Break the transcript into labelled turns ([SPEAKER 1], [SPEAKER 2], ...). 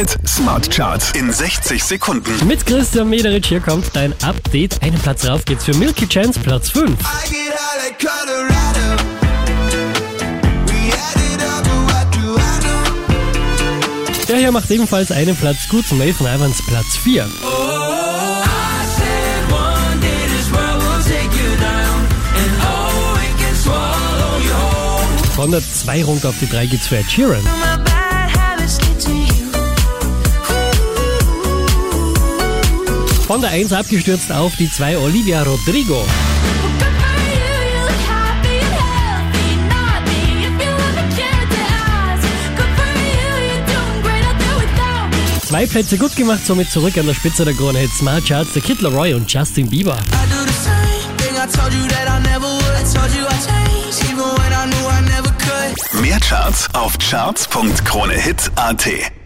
[SPEAKER 1] Hit Smart Charts in 60 Sekunden.
[SPEAKER 2] Mit Christian Mederich hier kommt dein Update. Einen Platz rauf geht's für Milky Chance, Platz 5.
[SPEAKER 3] I get high like Colorado. We had it up, but what do I know?
[SPEAKER 2] Der hier macht ebenfalls einen Platz gut. Nathan Evans, Platz 4.
[SPEAKER 3] I said one day this world will take you down, and oh, it can swallow you whole.
[SPEAKER 2] Von der 2 runter auf die 3 geht's für Ed Sheeran. Von der 1 abgestürzt auf die 2 Olivia Rodrigo. Zwei Plätze gut gemacht, somit zurück an der Spitze der Krone Hit Smart Charts, der Kid Laroi und Justin Bieber.
[SPEAKER 1] Mehr Charts auf charts.kronehit.at.